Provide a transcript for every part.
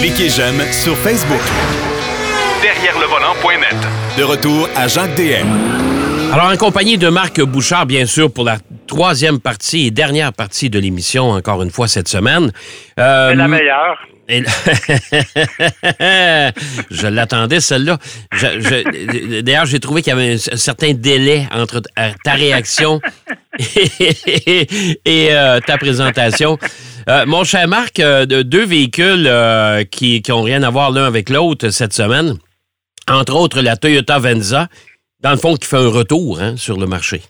Cliquez j'aime sur Facebook. Derrière le volant.net. De retour à Jacques DM. Alors, en compagnie de Marc Bouchard, bien sûr, pour la troisième partie et dernière partie de l'émission, encore une fois cette semaine. Euh, la meilleure. je l'attendais, celle-là. D'ailleurs, j'ai trouvé qu'il y avait un, certain délai entre ta réaction et, euh, ta présentation. Euh, mon cher Marc, euh, deux véhicules qui n'ont rien à voir l'un avec l'autre cette semaine, entre autres la Toyota Venza, dans le fond, qui fait un retour hein, sur le marché.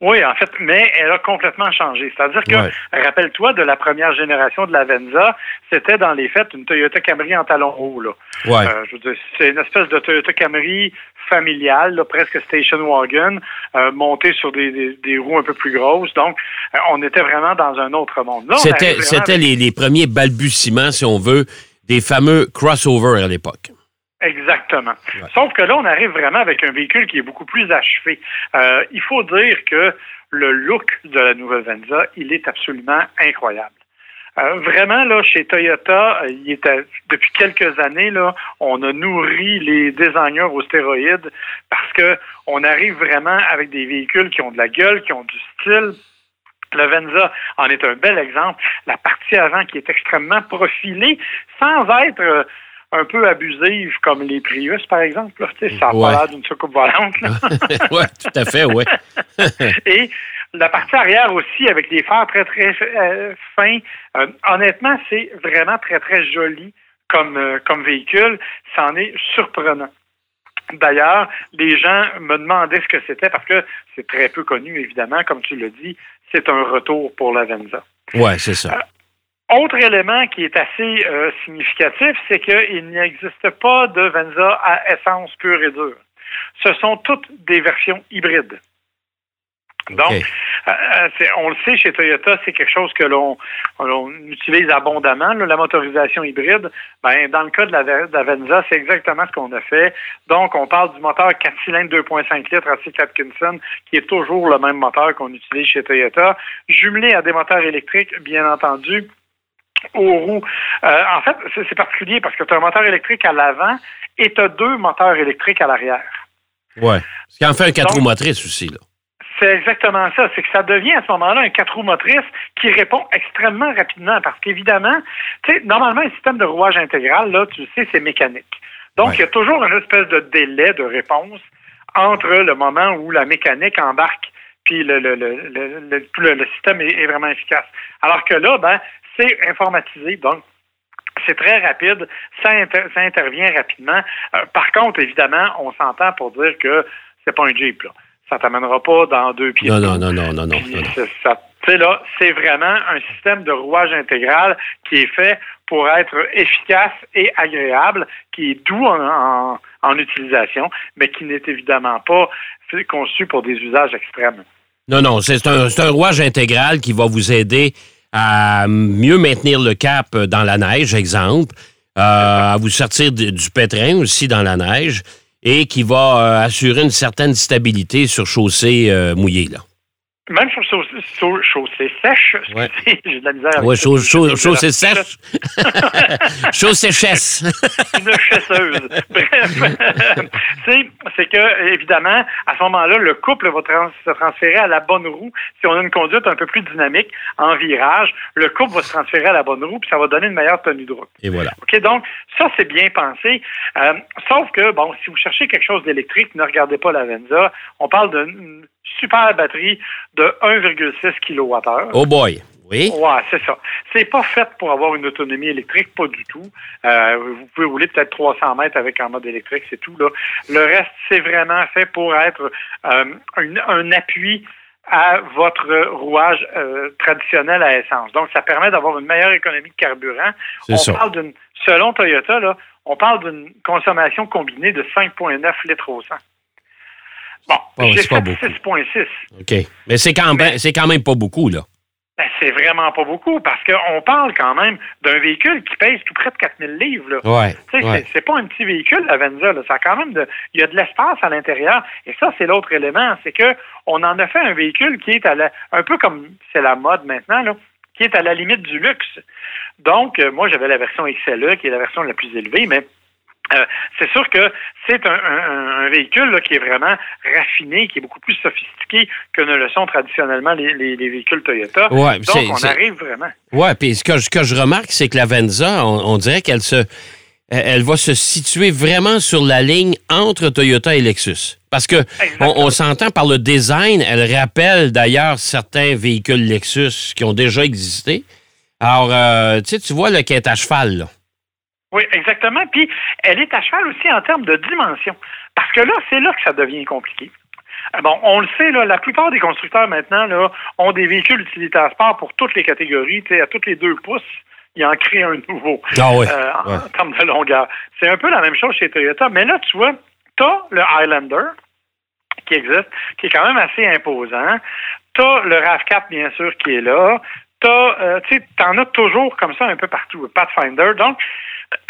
Oui, en fait, mais elle a complètement changé. C'est-à-dire que, rappelle-toi, de la première génération de la Venza, c'était dans les faits une Toyota Camry en talon haut. Là. Ouais. Euh, je veux dire, c'est une espèce de Toyota Camry familiale, presque station wagon, euh, montée sur des, des, roues un peu plus grosses. Donc, euh, on était vraiment dans un autre monde. C'était, c'était les, les premiers balbutiements, si on veut, des fameux crossovers à l'époque. Exactement. Sauf que là, on arrive vraiment avec un véhicule qui est beaucoup plus achevé. Euh, il faut dire que le look de la nouvelle Venza, il est absolument incroyable. Euh, vraiment, là, chez Toyota, euh, il était, depuis quelques années, là, on a nourri les designers aux stéroïdes parce que on arrive vraiment avec des véhicules qui ont de la gueule, qui ont du style, le Venza en est un bel exemple. La partie avant qui est extrêmement profilée, sans être un peu abusive, comme les Prius, par exemple. Là. Ça a pas l'air d'une soucoupe volante. oui, tout à fait, oui. Et la partie arrière aussi, avec des phares très, très euh, fins. Euh, honnêtement, c'est vraiment très, très joli comme, euh, comme véhicule. C'en est surprenant. D'ailleurs, les gens me demandaient ce que c'était parce que c'est très peu connu, évidemment, comme tu l'as dit. C'est un retour pour la Venza. Oui, c'est ça. Autre élément qui est assez euh, significatif, c'est qu'il n'existe pas de Venza à essence pure et dure. Ce sont toutes des versions hybrides. Donc, euh, euh, on le sait, chez Toyota, c'est quelque chose que l'on utilise abondamment, la motorisation hybride. Ben, dans le cas de la, de Venza, c'est exactement ce qu'on a fait. Donc, on parle du moteur 4 cylindres 2.5 litres à Atkinson, qui est toujours le même moteur qu'on utilise chez Toyota, jumelé à des moteurs électriques, bien entendu, aux roues. Euh, en fait, c'est particulier parce que tu as un moteur électrique à l'avant et tu as deux moteurs électriques à l'arrière. Oui. Ce qui en fait un quatre roues motrices aussi, là. C'est exactement ça. C'est que ça devient à ce moment-là un quatre roues motrices qui répond extrêmement rapidement parce qu'évidemment, tu sais, normalement, un système de rouage intégral, là, tu sais, c'est mécanique. Donc, il y a toujours une espèce de délai de réponse entre le moment où la mécanique embarque puis le, le, le, le, système est, est, vraiment efficace. Alors que là, ben, c'est informatisé, donc c'est très rapide, ça, ça intervient rapidement. Euh, par contre, évidemment, on s'entend pour dire que c'est pas un Jeep. Là. Ça t'amènera pas dans deux pieds. Non, non, non, non, non, non. C'est là, c'est vraiment un système de rouage intégral qui est fait pour être efficace et agréable, qui est doux en, en utilisation, mais qui n'est évidemment pas conçu pour des usages extrêmes. Non, non, c'est un, un rouage intégral qui va vous aider à mieux maintenir le cap dans la neige, exemple, euh, à vous sortir du pétrin aussi dans la neige et qui va euh, assurer une certaine stabilité sur chaussée euh, mouillée. Là. Même sur, chaussée sèche, ouais. j'ai de la misère ouais, chaussée sèche. chaussée chesse. Une chasseuse. Bref, c'est que, évidemment, à ce moment-là, le couple va se transférer à la bonne roue. Si on a une conduite un peu plus dynamique en virage, le couple va se transférer à la bonne roue, puis ça va donner une meilleure tenue de route. Et voilà. OK, donc, ça, c'est bien pensé. Euh, sauf que, bon, si vous cherchez quelque chose d'électrique, ne regardez pas la Venza. On parle d'une super batterie de 1,6 kWh. Oh boy! Oui. Ouais, c'est ça. C'est pas fait pour avoir une autonomie électrique, pas du tout. Euh, vous pouvez rouler peut-être 300 mètres avec un mode électrique, c'est tout. Là. Le reste, c'est vraiment fait pour être euh, un, appui à votre rouage euh, traditionnel à essence. Donc, ça permet d'avoir une meilleure économie de carburant. On parle d'une, selon Toyota, là, on parle d'une consommation combinée de 5,9 litres au 100. Bon, j'ai fait 6,6. OK. Mais c'est quand, même, quand même pas beaucoup, là. Ben, c'est vraiment pas beaucoup parce qu'on parle quand même d'un véhicule qui pèse tout près de 4000 livres. Là. Ouais, C'est, pas un petit véhicule, la Venza. Là. Ça quand même de, il y a de l'espace à l'intérieur. Et ça, c'est l'autre élément. C'est que on en a fait un véhicule qui est à un peu comme c'est la mode maintenant, là, qui est à la limite du luxe. Donc, euh, moi, j'avais la version XLE, qui est la version la plus élevée, mais euh, c'est sûr que c'est un, véhicule qui est vraiment raffiné, qui est beaucoup plus sophistiqué que ne le sont traditionnellement les, véhicules Toyota. Ouais, Donc, on arrive vraiment. Oui, puis ce que, que, je remarque, c'est que la Venza, on, dirait qu'elle se, elle va se situer vraiment sur la ligne entre Toyota et Lexus. Parce que on, s'entend par le design, elle rappelle d'ailleurs certains véhicules Lexus qui ont déjà existé. Alors, euh, tu sais, tu vois le qui est à cheval, là. Oui, exactement. Puis, elle est à cheval aussi en termes de dimension. Parce que là, c'est là que ça devient compliqué. Euh, bon, on le sait, là, la plupart des constructeurs maintenant là, ont des véhicules utilitaires sport pour toutes les catégories. À toutes les deux pouces, ils en créent un nouveau ah euh, en, termes de longueur. C'est un peu la même chose chez Toyota. Mais là, tu vois, tu as le Highlander qui existe, qui est quand même assez imposant. Tu as le RAV4, bien sûr, qui est là. Euh, tu en as toujours comme ça un peu partout. Pathfinder. Donc,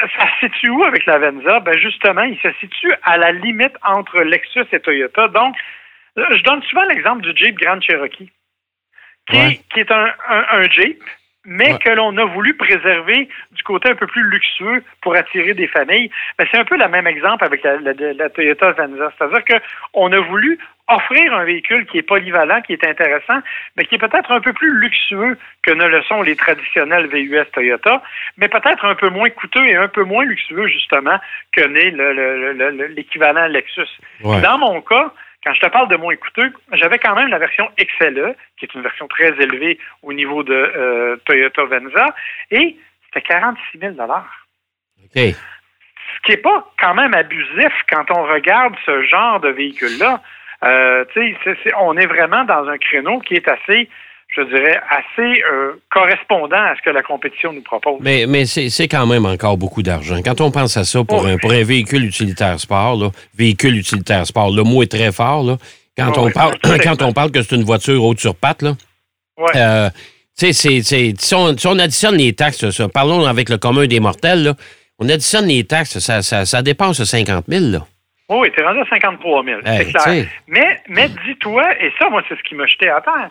ça se situe où avec la Venza? Ben justement, il se situe à la limite entre Lexus et Toyota. Donc, je donne souvent l'exemple du Jeep Grand Cherokee, qui, est, un, Jeep, mais que l'on a voulu préserver du côté un peu plus luxueux pour attirer des familles. Ben, c'est un peu le même exemple avec la, la Toyota Venza. C'est-à-dire qu'on a voulu offrir un véhicule qui est polyvalent, qui est intéressant, mais qui est peut-être un peu plus luxueux que ne le sont les traditionnels VUS Toyota, mais peut-être un peu moins coûteux et un peu moins luxueux, justement, que n'est l'équivalent Lexus. Dans mon cas, quand je te parle de moins coûteux, j'avais quand même la version XLE, qui est une version très élevée au niveau de euh, Toyota Venza, et c'était 46 000 OK. Ce qui n'est pas quand même abusif quand on regarde ce genre de véhicule-là. Euh, on est vraiment dans un créneau qui est assez, je dirais, assez euh, correspondant à ce que la compétition nous propose. Mais, mais c'est quand même encore beaucoup d'argent. Quand on pense à ça pour, oh, un, pour un véhicule utilitaire sport, là, véhicule utilitaire sport, le mot est très fort. Là. Quand, oh, on parle, quand on parle que c'est une voiture haute sur patte, là, euh, si, on, additionne les taxes, ça, parlons avec le commun des mortels, là, on additionne les taxes, ça, ça, ça dépense 50 000. Là. Oui, tu es rendu à 53 000, c'est clair. Mais, mais dis-toi, et ça, moi, c'est ce qui m'a jeté à terre,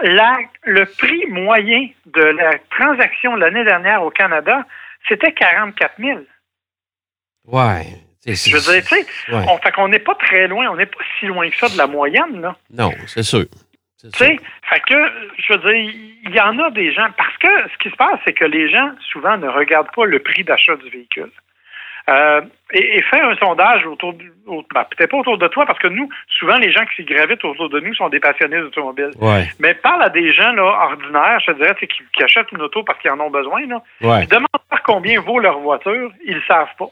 la, le prix moyen de la transaction l'année dernière au Canada, c'était 44 000. Ouais. Je veux dire, tu sais, on fait qu'on n'est pas très loin, on n'est pas si loin que ça de la moyenne, là. Non, c'est sûr. Tu sais, fait que, je veux dire, il y en a des gens, parce que ce qui se passe, c'est que les gens, souvent, ne regardent pas le prix d'achat du véhicule. Euh, et, et, fais un sondage autour, de, ben, peut-être pas autour de toi, parce que nous, souvent, les gens qui gravitent autour de nous sont des passionnés d'automobile. Mais parle à des gens là, ordinaires, je te dirais, qui, qui achètent une auto parce qu'ils en ont besoin. Là. demande pas combien vaut leur voiture, ils ne savent pas.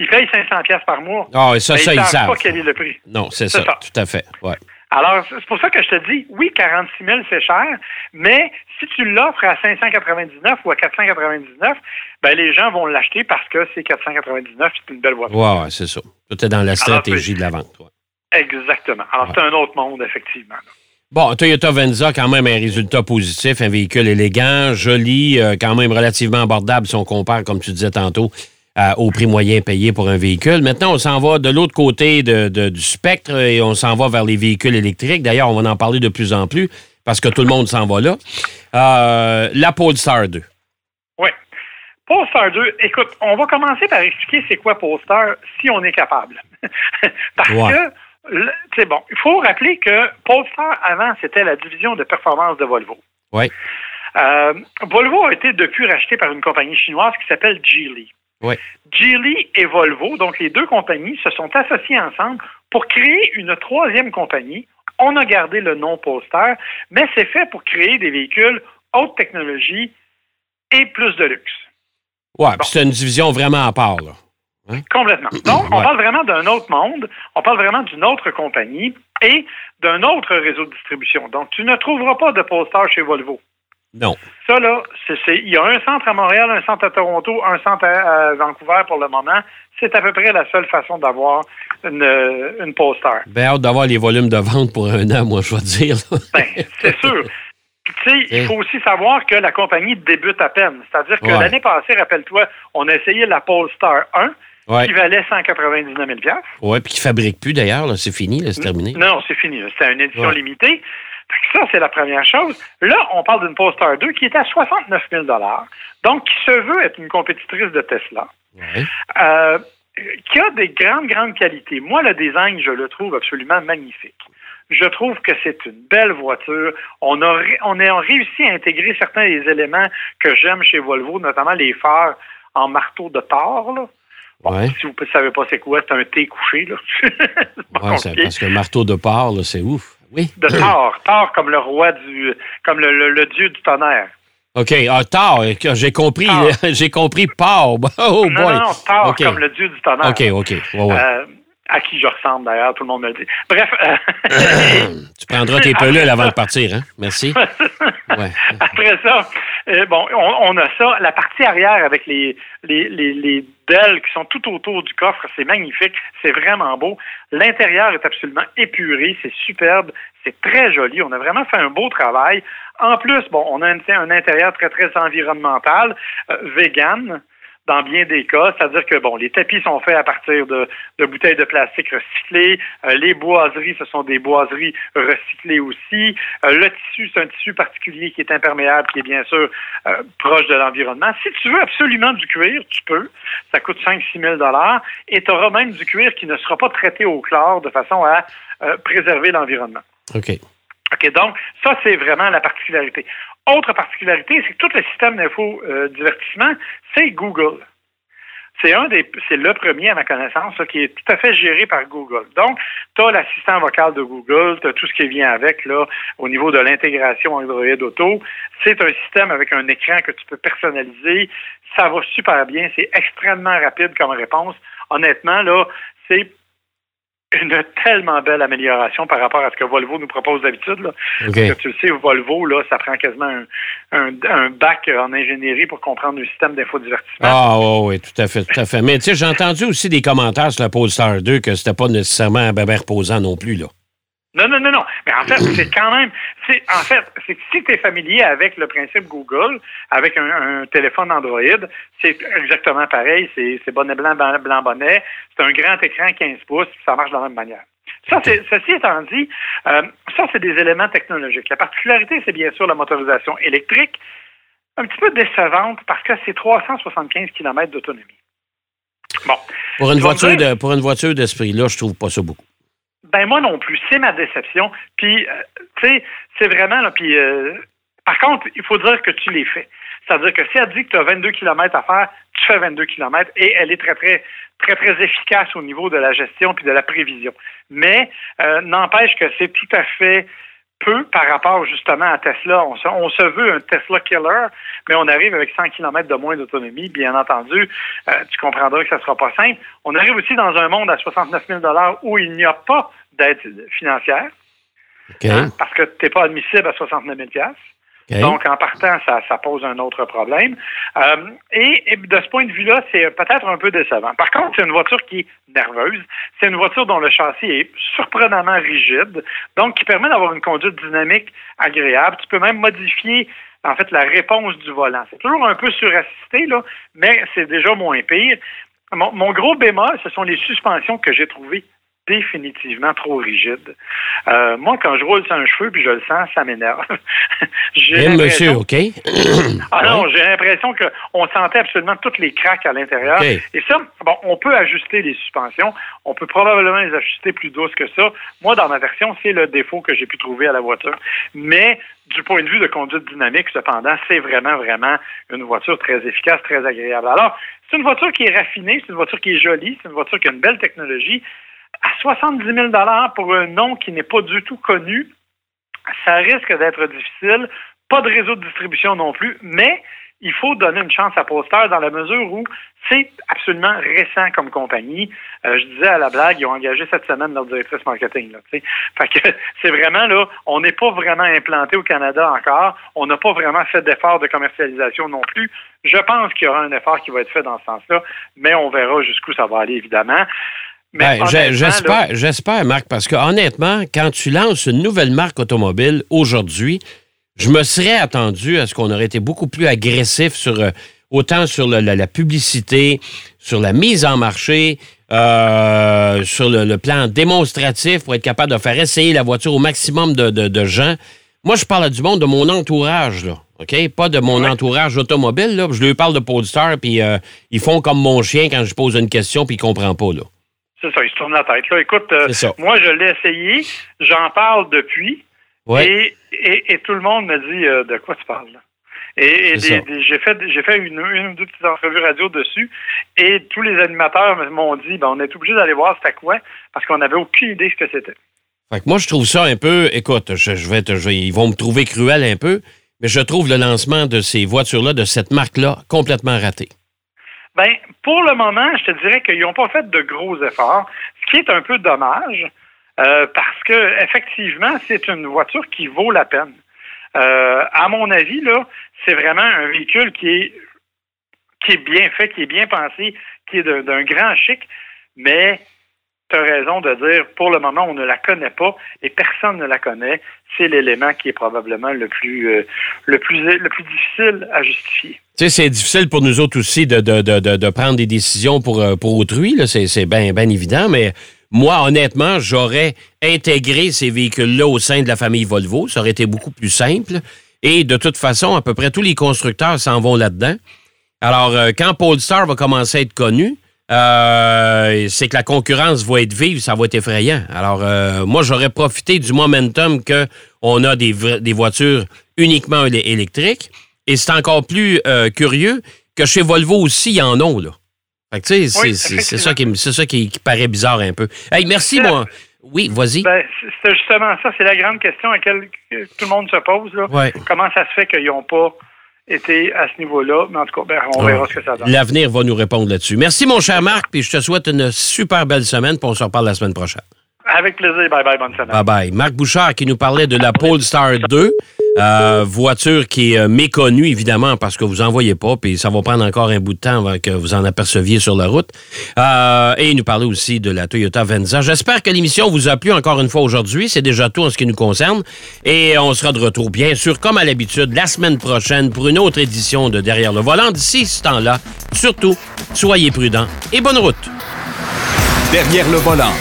Ils payent 500 pièces par mois. Ah, ça, ça, ils ne savent pas quel est le prix. Non, c'est ça, ça, tout à fait. Ouais. Alors, c'est pour ça que je te dis, oui, 46 000, c'est cher, mais si tu l'offres à 599 ou à 499, ben, les gens vont l'acheter parce que c'est 499, c'est une belle voiture. Oui, c'est ça. Tout est dans la stratégie de la vente. Exactement. Alors, c'est un autre monde, effectivement. Bon, Toyota Venza, quand même un résultat positif, un véhicule élégant, joli, euh, quand même relativement abordable si on compare, comme tu disais tantôt, au prix moyen payé pour un véhicule. Maintenant, on s'en va de l'autre côté du spectre et on s'en va vers les véhicules électriques. D'ailleurs, on va en parler de plus en plus parce que tout le monde s'en va là. Euh, la Polestar 2. Oui. Polestar 2, écoute, on va commencer par expliquer c'est quoi Polestar si on est capable. parce que, c'est bon, il faut rappeler que Polestar, avant, c'était la division de performance de Volvo. Oui. Euh, Volvo a été depuis racheté par une compagnie chinoise qui s'appelle Geely. Oui. Geely et Volvo, donc les deux compagnies, se sont associées ensemble pour créer une troisième compagnie. On a gardé le nom Polestar, mais c'est fait pour créer des véhicules haute technologie et plus de luxe. Oui, c'est une division vraiment à part, là. Hein? Complètement. Donc, on parle vraiment d'un autre monde, on parle vraiment d'une autre compagnie et d'un autre réseau de distribution. Donc, tu ne trouveras pas de Polestar chez Volvo. Non. Ça, là, il y a un centre à Montréal, un centre à Toronto, un centre à, Vancouver pour le moment. C'est à peu près la seule façon d'avoir une, une poster. Ben, hâte d'avoir les volumes de vente pour un an, moi, je vais dire. ben, c'est sûr. Tu sais, il faut aussi savoir que la compagnie débute à peine. C'est-à-dire que l'année passée, rappelle-toi, on a essayé la Polestar 1, qui valait 199 000 Oui, puis qui ne fabrique plus d'ailleurs, c'est fini, c'est terminé. Non, c'est fini. C'était une édition limitée. Ça, c'est la première chose. Là, on parle d'une Polestar 2 qui est à 69 000 donc qui se veut être une compétitrice de Tesla, euh, qui a des grandes, grandes qualités. Moi, le design, je le trouve absolument magnifique. Je trouve que c'est une belle voiture. On a, on a réussi à intégrer certains des éléments que j'aime chez Volvo, notamment les phares en marteau de Thor. Là. Si vous ne savez pas c'est quoi, c'est un T couché. Là. parce que le marteau de Thor, c'est ouf. Oui. De Thor. Thor comme le roi du. comme le, dieu du tonnerre. OK. Ah, Thor, j'ai compris. J'ai compris Thor. Oh, non, non, non, Thor comme le dieu du tonnerre. OK, OK. Ouais, euh, à qui je ressemble d'ailleurs, tout le monde me le dit. Bref. Euh, tu prendras tes pelules avant de partir, hein? Merci. Après ça, euh, bon, on, a ça. La partie arrière avec les, les, les, les qui sont tout autour du coffre, c'est magnifique, c'est vraiment beau. L'intérieur est absolument épuré, c'est superbe, c'est très joli. On a vraiment fait un beau travail. En plus, bon, on a un, un intérieur très, très environnemental, euh, vegan dans bien des cas, c'est-à-dire que bon, les tapis sont faits à partir de, bouteilles de plastique recyclées, euh, les boiseries, ce sont des boiseries recyclées aussi. Euh, le tissu, c'est un tissu particulier qui est imperméable, qui est bien sûr euh, proche de l'environnement. Si tu veux absolument du cuir, tu peux. Ça coûte 5-6 000 et tu auras même du cuir qui ne sera pas traité au chlore de façon à préserver l'environnement. OK. OK, donc ça, c'est vraiment la particularité. Autre particularité, c'est que tout le système d'info-divertissement, c'est Google. C'est un des, c'est le premier à ma connaissance qui est tout à fait géré par Google. Donc, tu as l'assistant vocal de Google, tu as tout ce qui vient avec là au niveau de l'intégration Android Auto. C'est un système avec un écran que tu peux personnaliser. Ça va super bien, c'est extrêmement rapide comme réponse. Honnêtement là, c'est une tellement belle amélioration par rapport à ce que Volvo nous propose d'habitude. Tu le sais, Volvo, là, ça prend quasiment un, un, bac en ingénierie pour comprendre le système d'infodivertissement. Ah oui, tout à fait, tout à fait. Mais tu sais, j'ai entendu aussi des commentaires sur la Polestar 2 que c'était pas nécessairement un bébé reposant non plus, là. Non, non, non, non. Mais en fait, c'est quand même. C'est, en fait, c'est que si tu es familier avec le principe Google, avec un, téléphone Android, c'est exactement pareil. C'est, c'est bonnet blanc, blanc, bonnet. C'est un grand écran 15 pouces, ça marche de la même manière. Ça, c'est, ceci étant dit, euh, ça, c'est des éléments technologiques. La particularité, c'est bien sûr la motorisation électrique, un petit peu décevante parce que c'est 375 km d'autonomie. Bon. Pour une, voiture de, pour une voiture d'esprit, là, je trouve pas ça beaucoup. Ben moi non plus, c'est ma déception. Puis, euh, tu sais, c'est vraiment, là, puis, euh, par contre, il faut dire que tu les fais. C'est-à-dire que si elle dit que tu as 22 km à faire, tu fais 22 km et elle est très, très, très, très efficace au niveau de la gestion puis de la prévision. Mais euh, n'empêche que c'est tout à fait peu par rapport justement à Tesla. On se, veut un Tesla killer, mais on arrive avec 100 km de moins d'autonomie. Bien entendu, euh, tu comprendras que ça ne sera pas simple. On arrive aussi dans un monde à 69 000 où il n'y a pas d'aide financière. Hein, parce que tu n'es pas admissible à 69 000 donc, en partant, ça, ça pose un autre problème. Euh, et, de ce point de vue-là, c'est peut-être un peu décevant. Par contre, c'est une voiture qui est nerveuse. C'est une voiture dont le châssis est surprenamment rigide, donc qui permet d'avoir une conduite dynamique agréable. Tu peux même modifier en fait la réponse du volant. C'est toujours un peu surassisté, là, mais c'est déjà moins pire. Mon, mon, gros bémol, ce sont les suspensions que j'ai trouvées définitivement trop rigide. Euh, moi, quand je roule sur un cheveu puis je le sens, ça m'énerve. j'ai monsieur, OK? ah non, j'ai l'impression qu'on sentait absolument toutes les craques à l'intérieur. Et ça, bon, on peut ajuster les suspensions. On peut probablement les ajuster plus douces que ça. Moi, dans ma version, c'est le défaut que j'ai pu trouver à la voiture. Mais du point de vue de conduite dynamique, cependant, c'est vraiment, vraiment une voiture très efficace, très agréable. Alors, c'est une voiture qui est raffinée, c'est une voiture qui est jolie, c'est une voiture qui a une belle technologie, à 70 000 pour un nom qui n'est pas du tout connu, ça risque d'être difficile. Pas de réseau de distribution non plus, mais il faut donner une chance à Poster dans la mesure où c'est absolument récent comme compagnie. Euh, je disais à la blague, ils ont engagé cette semaine leur directrice marketing. Là, fait que c'est vraiment là, on n'est pas vraiment implanté au Canada encore. On n'a pas vraiment fait d'effort de commercialisation non plus. Je pense qu'il y aura un effort qui va être fait dans ce sens-là, mais on verra jusqu'où ça va aller, évidemment. Ben, j'espère, j'espère, Marc, parce que honnêtement, quand tu lances une nouvelle marque automobile aujourd'hui, je me serais attendu à ce qu'on aurait été beaucoup plus agressif sur euh, autant sur la, publicité, sur la mise en marché, euh, sur le, plan démonstratif pour être capable de faire essayer la voiture au maximum de, gens. Moi, je parle du monde de mon entourage, là. OK? Pas de mon entourage automobile, là. Je lui parle de Polestar, puis euh, ils font comme mon chien quand je pose une question, puis il comprend pas, là. C'est ça, il se tourne la tête. Là, écoute, euh, moi, je l'ai essayé, j'en parle depuis, et, et, tout le monde me dit euh, de quoi tu parles. Là? Et, j'ai fait, j'ai fait une, ou deux petites entrevues radio dessus, et tous les animateurs m'ont dit, ben, on est obligé d'aller voir c'était quoi, parce qu'on n'avait aucune idée ce que c'était. Fait que moi, je trouve ça un peu, écoute, je, vais, ils vont me trouver cruel un peu, mais je trouve le lancement de ces voitures-là, de cette marque-là, complètement raté. Ben, pour le moment, je te dirais qu'ils n'ont pas fait de gros efforts, ce qui est un peu dommage, euh, parce que effectivement, c'est une voiture qui vaut la peine. Euh, à mon avis, là, c'est vraiment un véhicule qui est qui est bien fait, qui est bien pensé, qui est d'un grand chic, mais tu as raison de dire, pour le moment, on ne la connaît pas et personne ne la connaît. C'est l'élément qui est probablement le plus, euh, le plus, le plus difficile à justifier. Tu sais, c'est difficile pour nous autres aussi de, de, de, de prendre des décisions pour, euh, pour autrui, c'est bien ben évident, mais moi, honnêtement, j'aurais intégré ces véhicules-là au sein de la famille Volvo. Ça aurait été beaucoup plus simple. Et de toute façon, à peu près tous les constructeurs s'en vont là-dedans. Alors, euh, quand Polestar va commencer à être connu, euh, c'est que la concurrence va être vive, ça va être effrayant. Alors, euh, moi, j'aurais profité du momentum qu'on a des, des, voitures uniquement électriques. Et c'est encore plus curieux que chez Volvo aussi, il y en a, là. Fait tu sais, c'est ça, qui, ça qui, paraît bizarre un peu. Hey, merci, moi. Oui, vas-y. Ben, c'est justement ça, c'est la grande question à laquelle tout le monde se pose. Là. Comment ça se fait qu'ils n'ont pas été à ce niveau-là? Mais en tout cas, ben, on verra ce que ça donne. L'avenir va nous répondre là-dessus. Merci, mon cher Marc, puis je te souhaite une super belle semaine, puis on se reparle la semaine prochaine. Avec plaisir. Bye bye, bonne semaine. Bye bye. Marc Bouchard qui nous parlait de la Polestar 2. Euh, voiture qui est euh, méconnue, évidemment, parce que vous n'en voyez pas, puis ça va prendre encore un bout de temps avant que vous en aperceviez sur la route. Euh, et nous parlait aussi de la Toyota Venza. J'espère que l'émission vous a plu encore une fois aujourd'hui. C'est déjà tout en ce qui nous concerne. Et on sera de retour, bien sûr, comme à l'habitude, la semaine prochaine pour une autre édition de Derrière le volant. D'ici ce temps-là, surtout, soyez prudents et bonne route. Derrière le volant.